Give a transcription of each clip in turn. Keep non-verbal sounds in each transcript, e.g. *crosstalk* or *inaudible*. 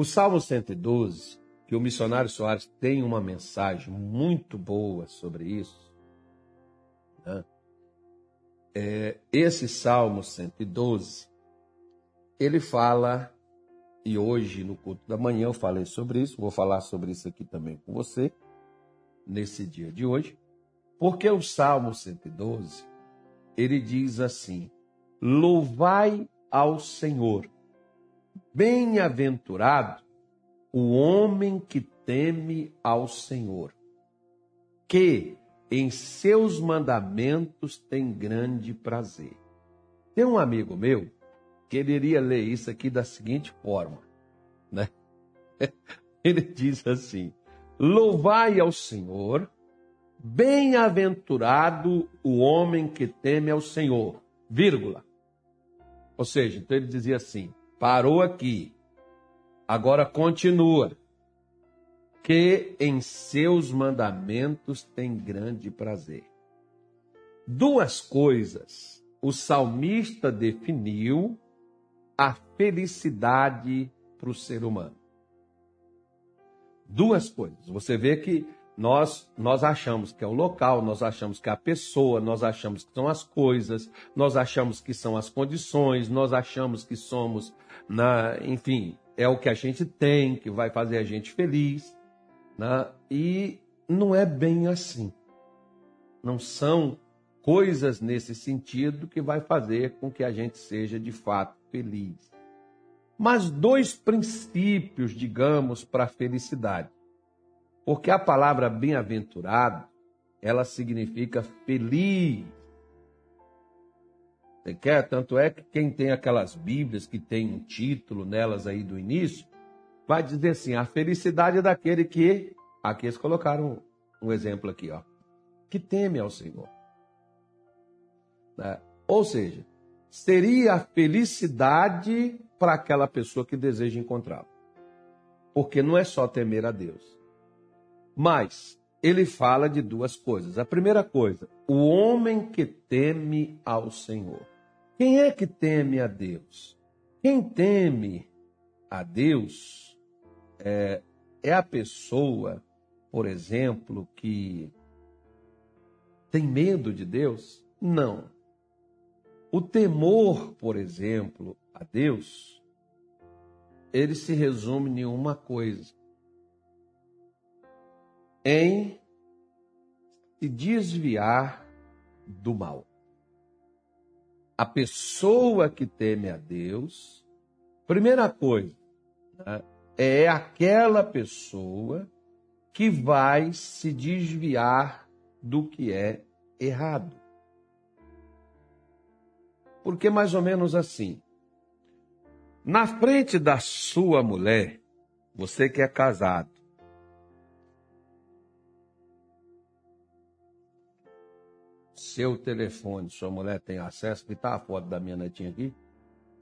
O Salmo 112, que o missionário Soares tem uma mensagem muito boa sobre isso. Né? É, esse Salmo 112, ele fala, e hoje no culto da manhã eu falei sobre isso, vou falar sobre isso aqui também com você, nesse dia de hoje, porque o Salmo 112, ele diz assim: Louvai ao Senhor, bem-aventurado o homem que teme ao Senhor, que em seus mandamentos tem grande prazer. Tem um amigo meu quereria ler isso aqui da seguinte forma, né? *laughs* Ele diz assim: Louvai ao Senhor, bem-aventurado o homem que teme ao Senhor, vírgula. Ou seja, então ele dizia assim: parou aqui, agora continua, que em seus mandamentos tem grande prazer. Duas coisas o salmista definiu a felicidade para o ser humano. Duas coisas. Você vê que nós nós achamos que é o local, nós achamos que é a pessoa, nós achamos que são as coisas, nós achamos que são as condições, nós achamos que somos na, enfim, é o que a gente tem que vai fazer a gente feliz, né? E não é bem assim. Não são coisas nesse sentido que vai fazer com que a gente seja de fato feliz. Mas dois princípios, digamos, para a felicidade. Porque a palavra bem-aventurado, ela significa feliz. Você quer? Tanto é que quem tem aquelas Bíblias que tem um título nelas aí do início, vai dizer assim: a felicidade é daquele que. Aqui eles colocaram um exemplo aqui, ó. Que teme ao Senhor. Né? Ou seja, seria a felicidade para aquela pessoa que deseja encontrá-lo. Porque não é só temer a Deus. Mas ele fala de duas coisas. A primeira coisa, o homem que teme ao Senhor. Quem é que teme a Deus? Quem teme a Deus é, é a pessoa, por exemplo, que tem medo de Deus? Não. O temor, por exemplo, a Deus, ele se resume em uma coisa: em se desviar do mal. A pessoa que teme a Deus, primeira coisa, né, é aquela pessoa que vai se desviar do que é errado. Porque mais ou menos assim. Na frente da sua mulher, você que é casado, seu telefone, sua mulher tem acesso, que está a foto da minha netinha aqui.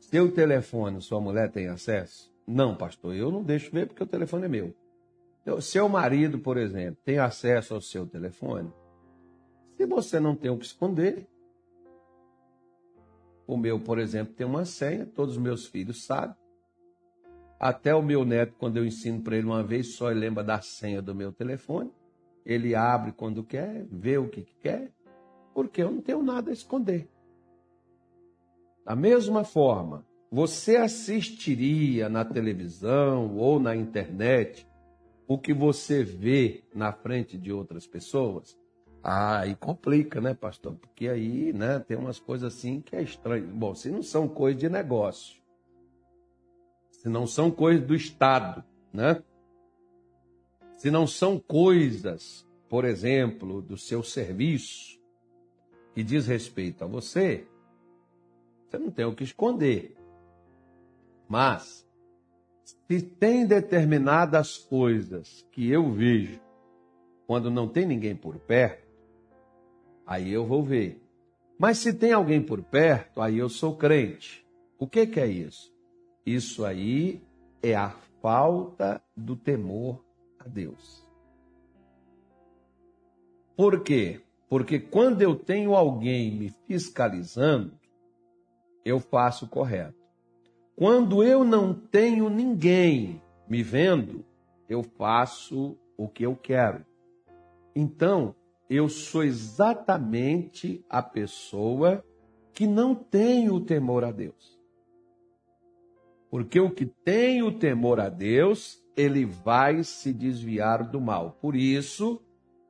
Seu telefone, sua mulher tem acesso? Não, pastor, eu não deixo ver porque o telefone é meu. Então, seu marido, por exemplo, tem acesso ao seu telefone? Se você não tem o que esconder, o meu, por exemplo, tem uma senha, todos os meus filhos sabem. Até o meu neto, quando eu ensino para ele uma vez, só ele lembra da senha do meu telefone. Ele abre quando quer, vê o que quer, porque eu não tenho nada a esconder. Da mesma forma, você assistiria na televisão ou na internet o que você vê na frente de outras pessoas? Ah, aí complica, né, pastor? Porque aí, né, tem umas coisas assim que é estranho. Bom, se não são coisas de negócio, se não são coisas do Estado, né? Se não são coisas, por exemplo, do seu serviço, que diz respeito a você, você não tem o que esconder. Mas, se tem determinadas coisas que eu vejo quando não tem ninguém por perto, aí eu vou ver. Mas se tem alguém por perto, aí eu sou crente. O que, que é isso? Isso aí é a falta do temor a Deus. Por quê? Porque quando eu tenho alguém me fiscalizando, eu faço o correto. Quando eu não tenho ninguém me vendo, eu faço o que eu quero. Então, eu sou exatamente a pessoa que não tem o temor a Deus. Porque o que tem o temor a Deus, ele vai se desviar do mal. Por isso,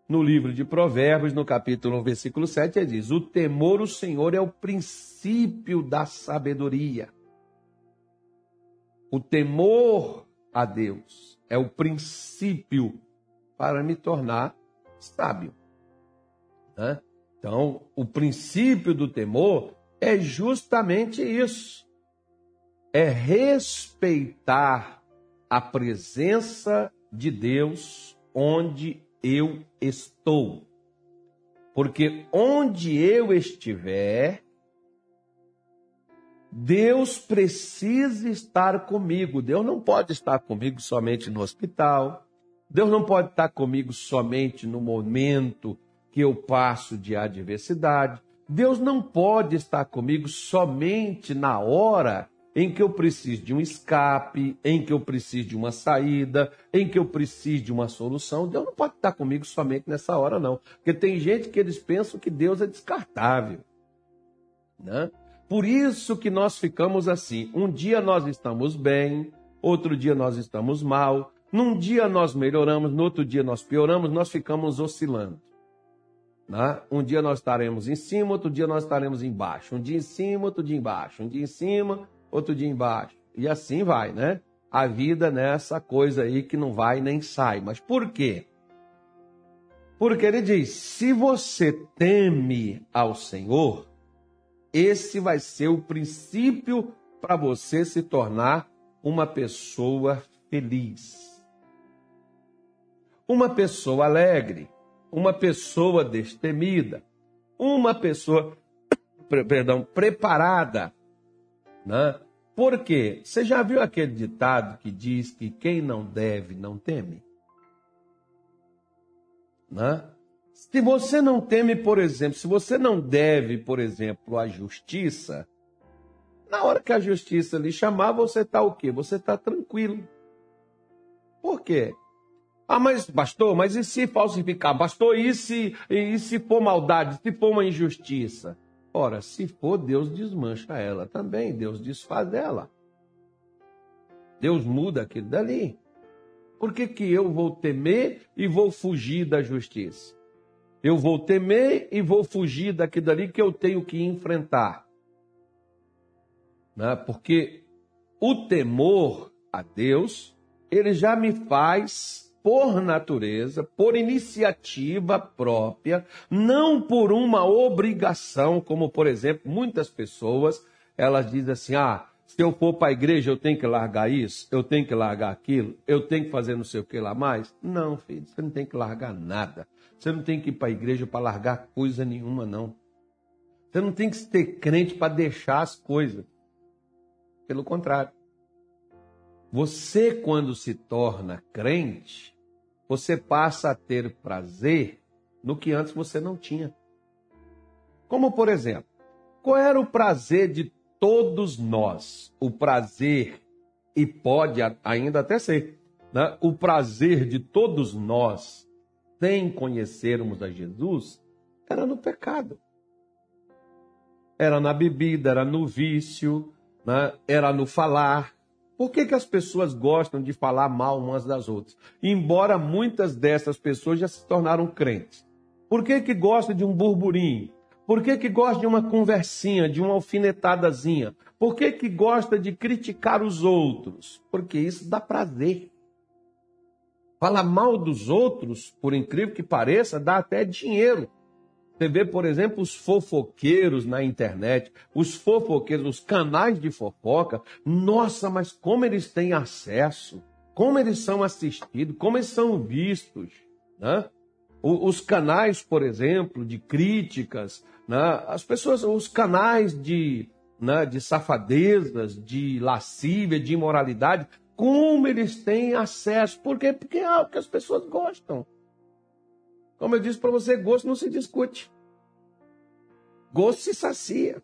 no livro de Provérbios, no capítulo 1, versículo 7, ele diz: O temor ao Senhor é o princípio da sabedoria. O temor a Deus é o princípio para me tornar sábio. Né? Então, o princípio do temor é justamente isso: é respeitar a presença de Deus onde eu estou. Porque onde eu estiver, Deus precisa estar comigo. Deus não pode estar comigo somente no hospital. Deus não pode estar comigo somente no momento que eu passo de adversidade. Deus não pode estar comigo somente na hora em que eu preciso de um escape, em que eu preciso de uma saída, em que eu preciso de uma solução. Deus não pode estar comigo somente nessa hora, não. Porque tem gente que eles pensam que Deus é descartável. Né? Por isso que nós ficamos assim. Um dia nós estamos bem, outro dia nós estamos mal. Num dia nós melhoramos, no outro dia nós pioramos, nós ficamos oscilando. Né? Um dia nós estaremos em cima, outro dia nós estaremos embaixo. Um dia em cima, outro dia embaixo. Um dia em cima, outro dia embaixo. E assim vai, né? A vida nessa coisa aí que não vai nem sai. Mas por quê? Porque ele diz: se você teme ao Senhor, esse vai ser o princípio para você se tornar uma pessoa feliz. Uma pessoa alegre uma pessoa destemida, uma pessoa, *coughs* perdão, preparada, né? Por quê? Você já viu aquele ditado que diz que quem não deve não teme? Né? Se você não teme, por exemplo, se você não deve, por exemplo, a justiça, na hora que a justiça lhe chamar, você está o quê? Você está tranquilo. Por quê? Ah, mas bastou, mas e se falsificar? Bastou e se, e se for maldade, se for uma injustiça? Ora, se for, Deus desmancha ela também, Deus desfaz dela. Deus muda aquilo dali. Por que, que eu vou temer e vou fugir da justiça? Eu vou temer e vou fugir daquilo dali que eu tenho que enfrentar. Né? Porque o temor a Deus, ele já me faz por natureza, por iniciativa própria, não por uma obrigação, como por exemplo, muitas pessoas, elas dizem assim: "Ah, se eu for para a igreja, eu tenho que largar isso, eu tenho que largar aquilo, eu tenho que fazer não sei o que lá mais". Não, filho, você não tem que largar nada. Você não tem que ir para a igreja para largar coisa nenhuma, não. Você não tem que ter crente para deixar as coisas. Pelo contrário. Você, quando se torna crente, você passa a ter prazer no que antes você não tinha. Como, por exemplo, qual era o prazer de todos nós? O prazer, e pode ainda até ser, né? o prazer de todos nós, sem conhecermos a Jesus, era no pecado. Era na bebida, era no vício, né? era no falar, por que, que as pessoas gostam de falar mal umas das outras? Embora muitas dessas pessoas já se tornaram crentes. Por que, que gosta de um burburinho? Por que, que gosta de uma conversinha, de uma alfinetadazinha? Por que, que gosta de criticar os outros? Porque isso dá prazer. Falar mal dos outros, por incrível que pareça, dá até dinheiro. Você vê, por exemplo, os fofoqueiros na internet, os fofoqueiros, os canais de fofoca. Nossa, mas como eles têm acesso, como eles são assistidos, como eles são vistos. Né? Os canais, por exemplo, de críticas, né? as pessoas, os canais de, né, de safadezas, de lascívia, de imoralidade, como eles têm acesso. Por quê? Porque é algo que as pessoas gostam. Como eu disse para você, gosto não se discute. Gosto se sacia.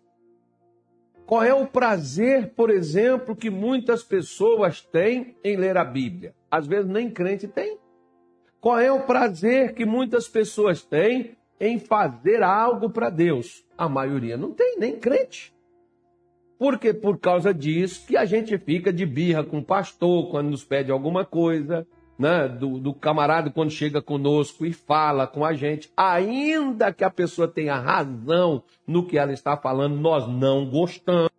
Qual é o prazer, por exemplo, que muitas pessoas têm em ler a Bíblia? Às vezes nem crente tem. Qual é o prazer que muitas pessoas têm em fazer algo para Deus? A maioria não tem, nem crente. Porque por causa disso que a gente fica de birra com o pastor quando nos pede alguma coisa, né? do, do camarada quando chega conosco e fala com a gente, ainda que a pessoa tenha razão no que ela está falando, nós não gostamos.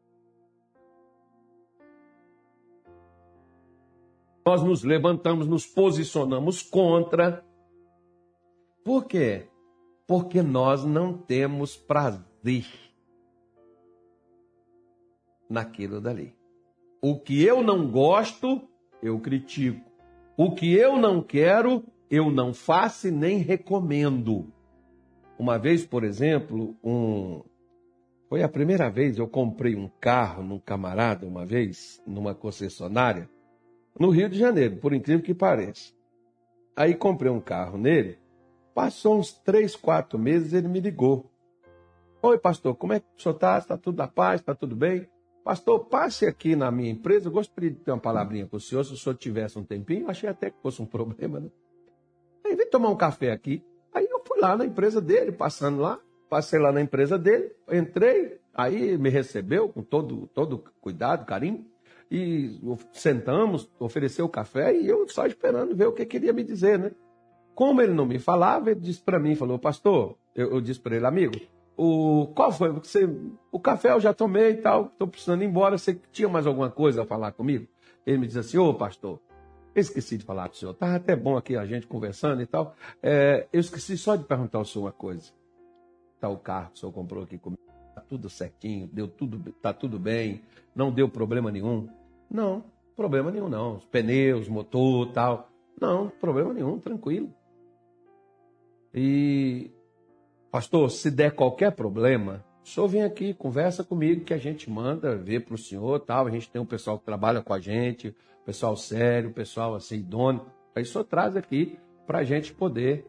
Nós nos levantamos, nos posicionamos contra. Por quê? Porque nós não temos prazer naquilo dali. O que eu não gosto, eu critico. O que eu não quero, eu não faço e nem recomendo. Uma vez, por exemplo, um... foi a primeira vez eu comprei um carro num camarada, uma vez, numa concessionária, no Rio de Janeiro, por incrível que pareça. Aí comprei um carro nele, passou uns três, quatro meses, ele me ligou. Oi, pastor, como é que o senhor está? Está tudo na paz? Está tudo bem? Pastor, passe aqui na minha empresa. Eu gostaria de ter uma palavrinha com o senhor, se o senhor tivesse um tempinho. Achei até que fosse um *laughs* problema, né? Aí vem tomar um café aqui. Aí eu fui lá na empresa dele, passando lá, passei lá na empresa dele, entrei, aí me recebeu com todo, todo cuidado, carinho, e sentamos, ofereceu o café e eu só esperando ver o que queria me dizer, né? Como ele não me falava, ele disse para mim, falou, pastor, eu, eu disse para ele, amigo, o, qual foi? Você, o café eu já tomei e tal, estou precisando ir embora. Você tinha mais alguma coisa a falar comigo? Ele me diz assim: Ô pastor, esqueci de falar com o senhor. Estava até bom aqui a gente conversando e tal. É, eu esqueci só de perguntar ao senhor uma coisa. Está o carro que o senhor comprou aqui comigo. Está tudo certinho, deu tudo, tá tudo bem, não deu problema nenhum. Não, problema nenhum não. Os pneus, motor tal. Não, problema nenhum, tranquilo. E Pastor, se der qualquer problema, o senhor vem aqui, conversa comigo que a gente manda ver para o senhor, tal. A gente tem um pessoal que trabalha com a gente, pessoal sério, pessoal assim. Aí o senhor traz aqui para a gente poder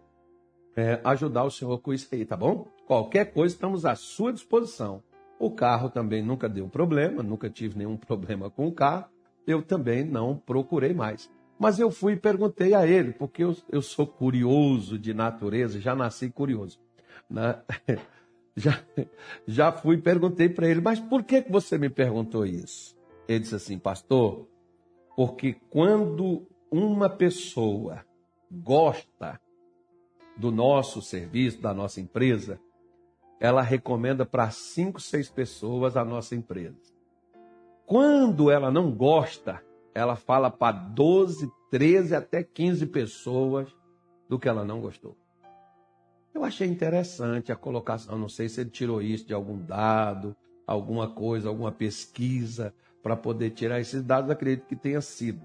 é, ajudar o senhor com isso aí, tá bom? Qualquer coisa, estamos à sua disposição. O carro também nunca deu problema, nunca tive nenhum *laughs* problema com o carro. Eu também não procurei mais. Mas eu fui e perguntei a ele, porque eu, eu sou curioso de natureza, já nasci curioso. Né? *laughs* Já, já fui e perguntei para ele, mas por que, você me perguntou isso? Ele disse assim, pastor, porque quando uma pessoa gosta do nosso serviço, da nossa empresa, ela recomenda para cinco, seis pessoas a nossa empresa. Quando ela não gosta, ela fala para 12, 13 até 15 pessoas do que ela não gostou. Eu achei interessante a colocação, não sei se ele tirou isso de algum dado, alguma coisa, alguma pesquisa, para poder tirar esses dados, acredito que tenha sido.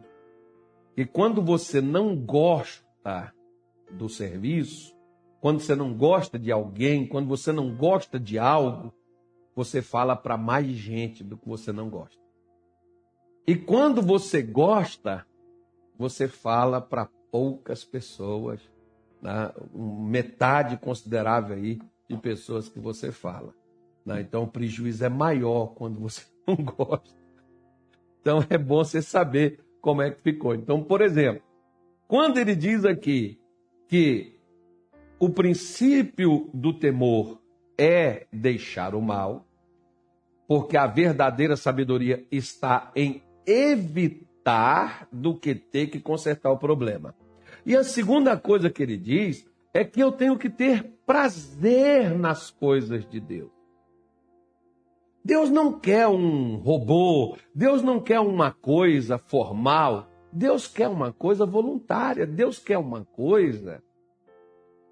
E quando você não gosta do serviço, quando você não gosta de alguém, quando você não gosta de algo, você fala para mais gente do que você não gosta. E quando você gosta, você fala para poucas pessoas né, metade considerável aí de pessoas que você fala. Né? Então o prejuízo é maior quando você *laughs* não gosta. Então é bom você saber como é que ficou. Então, por exemplo, quando ele diz aqui que o princípio do temor é deixar o mal, porque a verdadeira sabedoria está em evitar do que ter que consertar o problema. E a segunda coisa que ele diz é que eu tenho que ter prazer nas coisas de Deus. Deus não quer um robô, Deus não quer uma coisa formal, Deus quer uma coisa voluntária, Deus quer uma coisa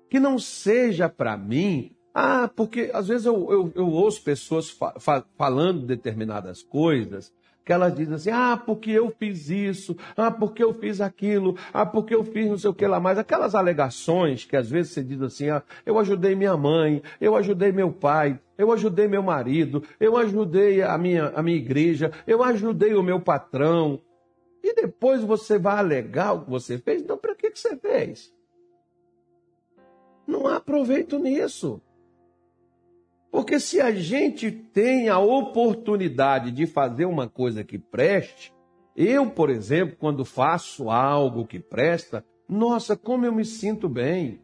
que não seja para mim. Ah, porque às vezes eu, eu, eu ouço pessoas fa falando determinadas coisas que elas dizem assim: ah, porque eu fiz isso, ah, porque eu fiz aquilo, ah, porque eu fiz não sei o que lá mais. Aquelas alegações que às vezes você diz assim: ah, eu ajudei minha mãe, eu ajudei meu pai, eu ajudei meu marido, eu ajudei a minha, a minha igreja, eu ajudei o meu patrão. E depois você vai alegar o que você fez? Então, para que, que você fez? Não há proveito nisso. Porque se a gente tem a oportunidade de fazer uma coisa que preste, eu, por exemplo, quando faço algo que presta, nossa, como eu me sinto bem.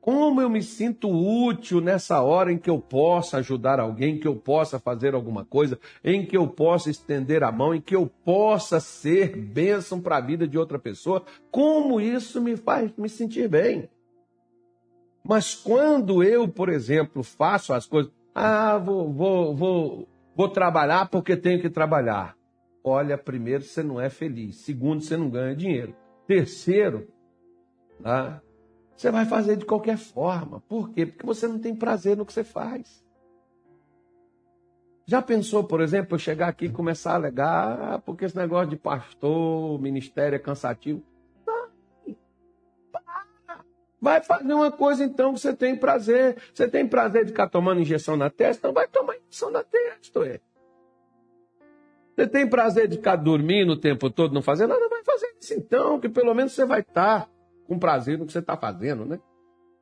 Como eu me sinto útil nessa hora em que eu possa ajudar alguém, que eu possa fazer alguma coisa, em que eu possa estender a mão, em que eu possa ser bênção para a vida de outra pessoa. Como isso me faz me sentir bem. Mas quando eu, por exemplo, faço as coisas, ah, vou, vou, vou, vou trabalhar porque tenho que trabalhar. Olha, primeiro, você não é feliz. Segundo, você não ganha dinheiro. Terceiro, tá? você vai fazer de qualquer forma. Por quê? Porque você não tem prazer no que você faz. Já pensou, por exemplo, eu chegar aqui e começar a alegar, ah, porque esse negócio de pastor, ministério é cansativo? Vai fazer uma coisa então que você tem prazer. Você tem prazer de ficar tomando injeção na testa? Então vai tomar injeção na testa, ué. Você tem prazer de ficar dormindo o tempo todo, não fazer nada? Vai fazer isso então, que pelo menos você vai estar com prazer no que você está fazendo, né?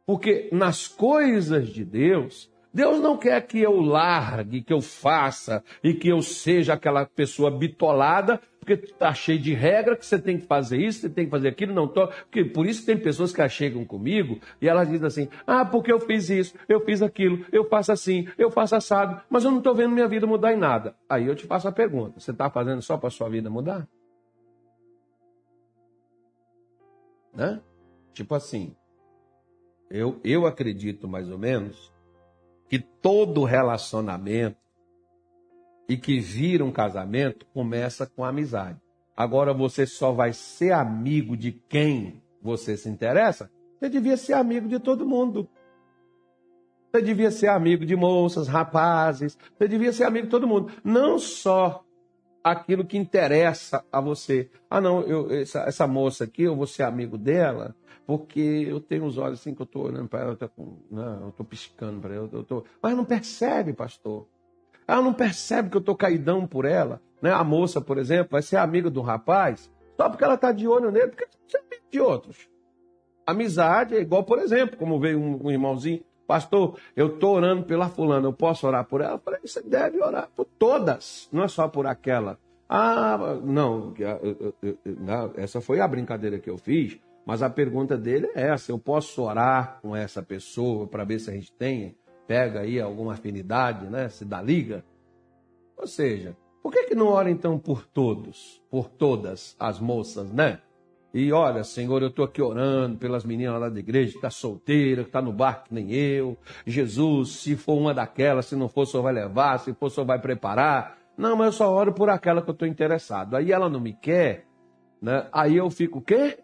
Porque nas coisas de Deus, Deus não quer que eu largue, que eu faça e que eu seja aquela pessoa bitolada, porque está cheio de regra que você tem que fazer isso, você tem que fazer aquilo, não. Porque por isso tem pessoas que chegam comigo e elas dizem assim: "Ah, porque eu fiz isso, eu fiz aquilo, eu faço assim, eu faço assado, mas eu não estou vendo minha vida mudar em nada". Aí eu te faço a pergunta: você está fazendo só para sua vida mudar? Né? Tipo assim, eu, eu acredito mais ou menos que todo relacionamento e que vira um casamento começa com amizade. Agora você só vai ser amigo de quem você se interessa? Você devia ser amigo de todo mundo. Você devia ser amigo de moças, rapazes, você devia ser amigo de todo mundo. Não só aquilo que interessa a você. Ah, não, eu, essa, essa moça aqui, eu vou ser amigo dela, porque eu tenho os olhos assim que eu estou olhando para ela, eu estou piscando para ela, eu tô, mas não percebe, pastor. Ela não percebe que eu estou caidão por ela. Né? A moça, por exemplo, vai ser amiga do rapaz só porque ela está de olho nele, porque você é de outros. Amizade é igual, por exemplo, como veio um, um irmãozinho, pastor, eu estou orando pela fulana, eu posso orar por ela? Eu falei, você deve orar por todas, não é só por aquela. Ah, não, essa foi a brincadeira que eu fiz, mas a pergunta dele é essa: eu posso orar com essa pessoa para ver se a gente tem, pega aí alguma afinidade, né? Se dá liga? Ou seja, por que, que não ora então por todos, por todas as moças, né? E olha, Senhor, eu estou aqui orando pelas meninas lá da igreja que está solteira, que está no barco que nem eu. Jesus, se for uma daquelas, se não for, Senhor vai levar, se for, Senhor vai preparar. Não, mas eu só oro por aquela que eu estou interessado. Aí ela não me quer, né? Aí eu fico o quê?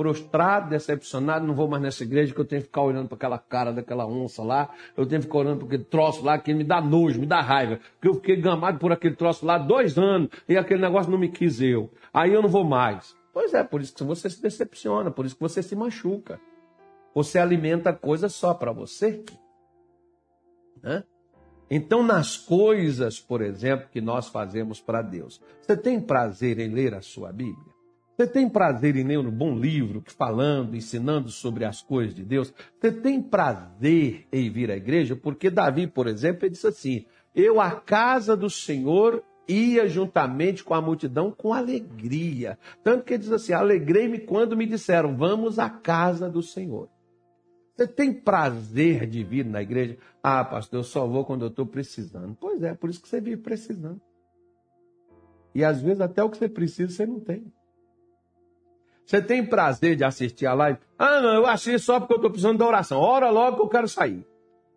Prostrado, decepcionado, não vou mais nessa igreja que eu tenho que ficar olhando para aquela cara daquela onça lá, eu tenho que ficar olhando para aquele troço lá que me dá nojo, me dá raiva, porque eu fiquei gamado por aquele troço lá dois anos e aquele negócio não me quis eu. Aí eu não vou mais. Pois é, por isso que você se decepciona, por isso que você se machuca. Você alimenta coisas só para você. Né? Então, nas coisas, por exemplo, que nós fazemos para Deus, você tem prazer em ler a sua Bíblia? Você tem prazer em ler um bom livro, falando, ensinando sobre as coisas de Deus? Você tem prazer em vir à igreja? Porque Davi, por exemplo, ele disse assim: Eu à casa do Senhor ia juntamente com a multidão com alegria. Tanto que ele diz assim: Alegrei-me quando me disseram, vamos à casa do Senhor. Você tem prazer de vir na igreja? Ah, pastor, eu só vou quando eu estou precisando. Pois é, por isso que você vive precisando. E às vezes até o que você precisa você não tem. Você tem prazer de assistir a live? Ah, não, eu assisto só porque eu estou precisando da oração. Ora logo que eu quero sair.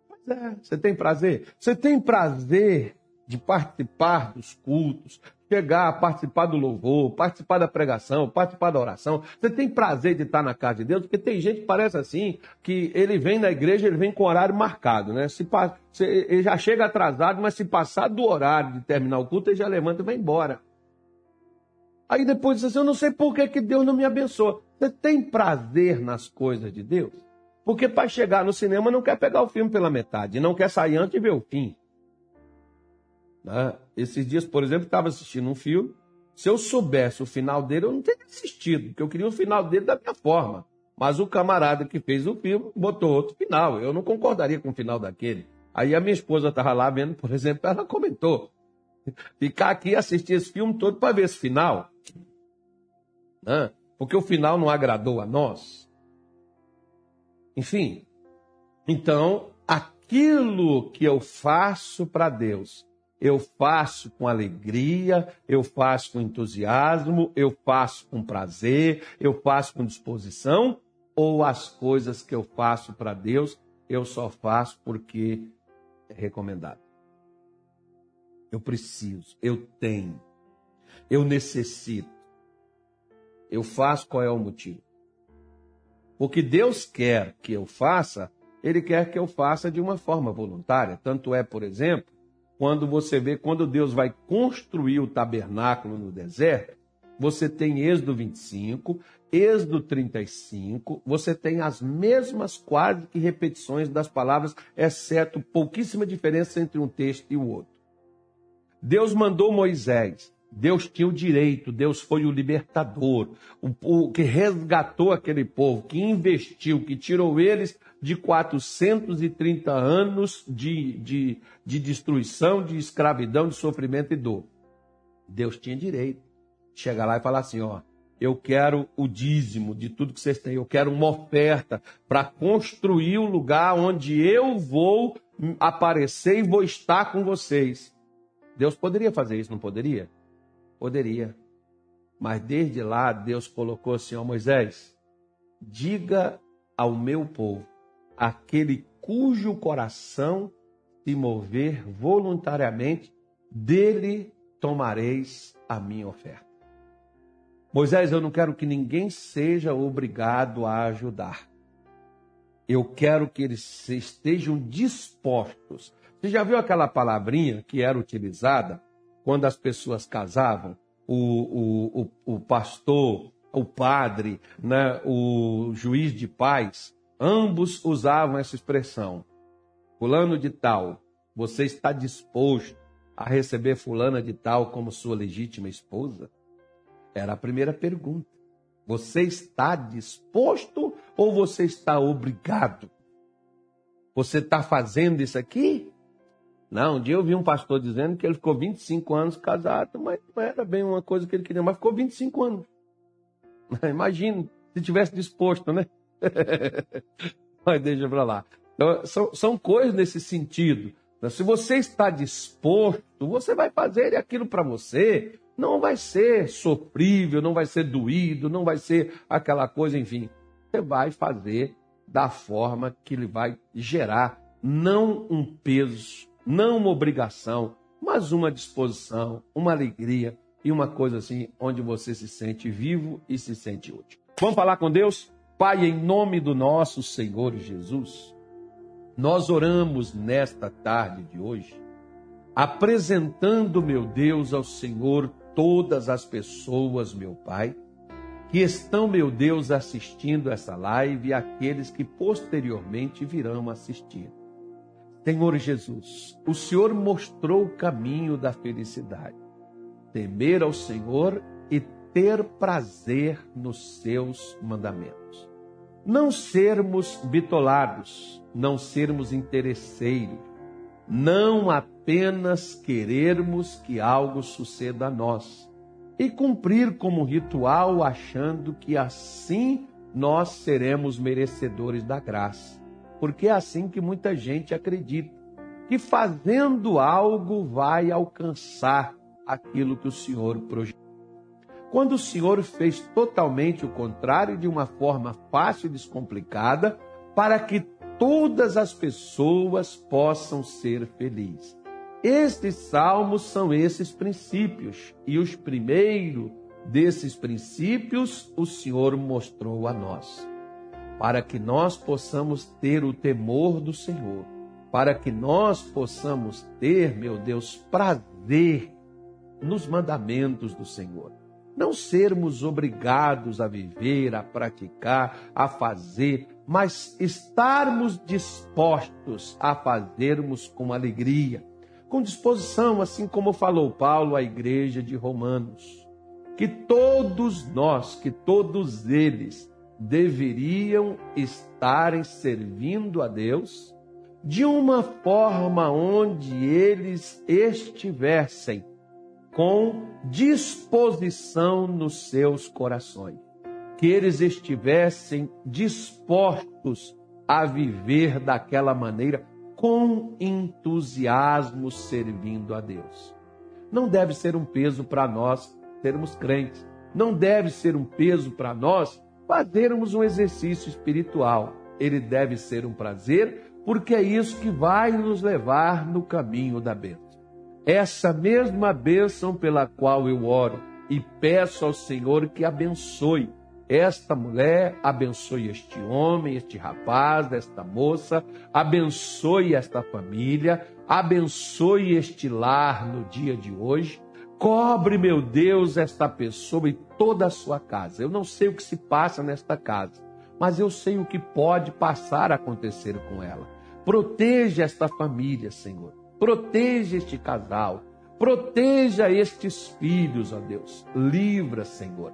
Pois é, você tem prazer? Você tem prazer de participar dos cultos, chegar, participar do louvor, participar da pregação, participar da oração. Você tem prazer de estar na casa de Deus? Porque tem gente que parece assim, que ele vem na igreja, ele vem com horário marcado, né? Se, ele já chega atrasado, mas se passar do horário de terminar o culto, ele já levanta e vai embora. Aí depois diz assim: Eu não sei por que, que Deus não me abençoa. Você tem prazer nas coisas de Deus? Porque para chegar no cinema não quer pegar o filme pela metade, não quer sair antes de ver o fim. Né? Esses dias, por exemplo, estava assistindo um filme. Se eu soubesse o final dele, eu não teria assistido, porque eu queria o final dele da minha forma. Mas o camarada que fez o filme botou outro final. Eu não concordaria com o final daquele. Aí a minha esposa estava lá vendo, por exemplo, ela comentou: ficar aqui assistir esse filme todo para ver esse final. Né? Porque o final não agradou a nós. Enfim, então, aquilo que eu faço para Deus, eu faço com alegria, eu faço com entusiasmo, eu faço com prazer, eu faço com disposição, ou as coisas que eu faço para Deus, eu só faço porque é recomendado. Eu preciso, eu tenho, eu necessito. Eu faço qual é o motivo? O que Deus quer que eu faça, Ele quer que eu faça de uma forma voluntária. Tanto é, por exemplo, quando você vê, quando Deus vai construir o tabernáculo no deserto, você tem Êxodo 25, Êxodo 35, você tem as mesmas quase que repetições das palavras, exceto pouquíssima diferença entre um texto e o outro. Deus mandou Moisés, Deus tinha o direito, Deus foi o libertador, o, o, que resgatou aquele povo, que investiu, que tirou eles de 430 anos de, de, de destruição, de escravidão, de sofrimento e dor. Deus tinha direito de chegar lá e falar assim: ó, eu quero o dízimo de tudo que vocês têm, eu quero uma oferta para construir o lugar onde eu vou aparecer e vou estar com vocês. Deus poderia fazer isso, não poderia? Poderia. Mas desde lá, Deus colocou assim: ó Moisés, diga ao meu povo, aquele cujo coração se mover voluntariamente, dele tomareis a minha oferta. Moisés, eu não quero que ninguém seja obrigado a ajudar. Eu quero que eles estejam dispostos. Você já viu aquela palavrinha que era utilizada quando as pessoas casavam, o, o, o, o pastor, o padre, né, o juiz de paz, ambos usavam essa expressão. Fulano de tal, você está disposto a receber fulana de tal como sua legítima esposa? Era a primeira pergunta. Você está disposto ou você está obrigado? Você está fazendo isso aqui? Não, um dia eu vi um pastor dizendo que ele ficou 25 anos casado, mas não era bem uma coisa que ele queria, mas ficou 25 anos. *laughs* Imagina, se tivesse disposto, né? *laughs* mas deixa para lá. Então, são, são coisas nesse sentido. Se você está disposto, você vai fazer aquilo para você. Não vai ser sofrível, não vai ser doído, não vai ser aquela coisa, enfim. Você vai fazer da forma que ele vai gerar, não um peso não uma obrigação, mas uma disposição, uma alegria e uma coisa assim, onde você se sente vivo e se sente útil. Vamos falar com Deus? Pai, em nome do nosso Senhor Jesus, nós oramos nesta tarde de hoje, apresentando, meu Deus, ao Senhor todas as pessoas, meu Pai, que estão, meu Deus, assistindo essa live e aqueles que posteriormente virão assistir. Senhor Jesus, o Senhor mostrou o caminho da felicidade. Temer ao Senhor e ter prazer nos seus mandamentos. Não sermos bitolados, não sermos interesseiros, não apenas querermos que algo suceda a nós e cumprir como ritual achando que assim nós seremos merecedores da graça porque é assim que muita gente acredita, que fazendo algo vai alcançar aquilo que o Senhor projetou. Quando o Senhor fez totalmente o contrário, de uma forma fácil e descomplicada, para que todas as pessoas possam ser felizes. Estes salmos são esses princípios, e os primeiros desses princípios o Senhor mostrou a nós para que nós possamos ter o temor do Senhor, para que nós possamos ter, meu Deus, prazer nos mandamentos do Senhor. Não sermos obrigados a viver, a praticar, a fazer, mas estarmos dispostos a fazermos com alegria, com disposição, assim como falou Paulo à igreja de Romanos. Que todos nós, que todos eles deveriam estarem servindo a Deus de uma forma onde eles estivessem com disposição nos seus corações, que eles estivessem dispostos a viver daquela maneira com entusiasmo servindo a Deus. Não deve ser um peso para nós sermos crentes. Não deve ser um peso para nós fazermos um exercício espiritual. Ele deve ser um prazer, porque é isso que vai nos levar no caminho da bênção. Essa mesma bênção pela qual eu oro e peço ao Senhor que abençoe esta mulher, abençoe este homem, este rapaz, esta moça, abençoe esta família, abençoe este lar no dia de hoje. Cobre, meu Deus, esta pessoa e toda a sua casa. Eu não sei o que se passa nesta casa, mas eu sei o que pode passar a acontecer com ela. Proteja esta família, Senhor. Proteja este casal. Proteja estes filhos, ó Deus. Livra, Senhor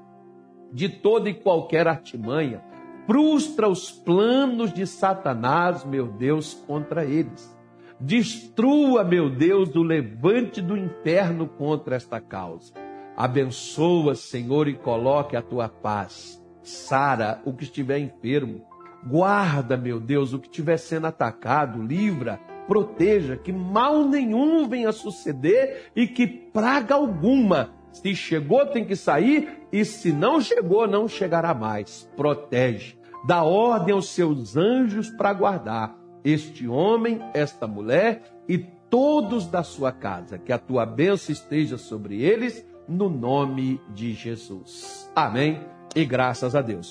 de toda e qualquer artimanha, frustra os planos de Satanás, meu Deus, contra eles. Destrua, meu Deus, o levante do inferno contra esta causa. Abençoa, Senhor, e coloque a tua paz. Sara o que estiver enfermo. Guarda, meu Deus, o que estiver sendo atacado. Livra, proteja, que mal nenhum venha suceder e que praga alguma se chegou, tem que sair, e se não chegou, não chegará mais. Protege, dá ordem aos seus anjos para guardar este homem, esta mulher e todos da sua casa. Que a tua bênção esteja sobre eles, no nome de Jesus. Amém e graças a Deus.